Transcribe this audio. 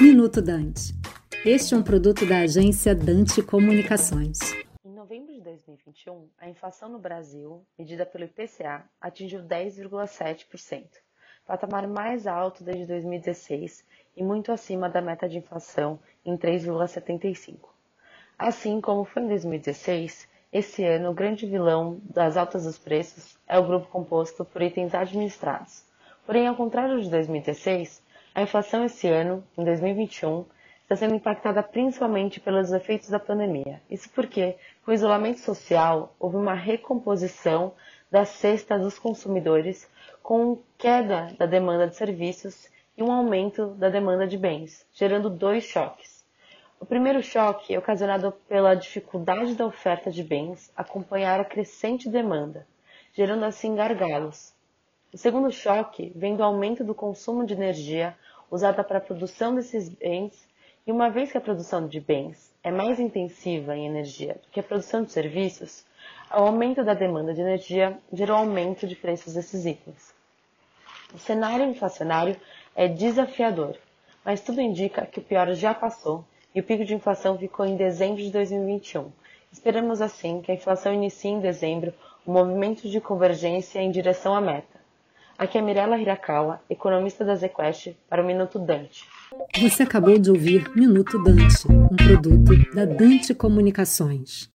Minuto Dante. Este é um produto da agência Dante Comunicações. Em novembro de 2021, a inflação no Brasil, medida pelo IPCA, atingiu 10,7%, patamar mais alto desde 2016 e muito acima da meta de inflação em 3,75%. Assim como foi em 2016, esse ano o grande vilão das altas dos preços é o grupo composto por itens administrados. Porém, ao contrário de 2016, a inflação esse ano, em 2021, está sendo impactada principalmente pelos efeitos da pandemia. Isso porque, com o isolamento social, houve uma recomposição da cesta dos consumidores, com queda da demanda de serviços e um aumento da demanda de bens, gerando dois choques. O primeiro choque é ocasionado pela dificuldade da oferta de bens acompanhar a crescente demanda, gerando assim gargalos, o segundo choque vem do aumento do consumo de energia usada para a produção desses bens, e uma vez que a produção de bens é mais intensiva em energia do que a produção de serviços, o aumento da demanda de energia gerou aumento de preços desses itens. O cenário inflacionário é desafiador, mas tudo indica que o pior já passou e o pico de inflação ficou em dezembro de 2021. Esperamos assim que a inflação inicie em dezembro o um movimento de convergência em direção à meta. Aqui é Mirella Hirakawa, economista da ZQuest, para o Minuto Dante. Você acabou de ouvir Minuto Dante, um produto da Dante Comunicações.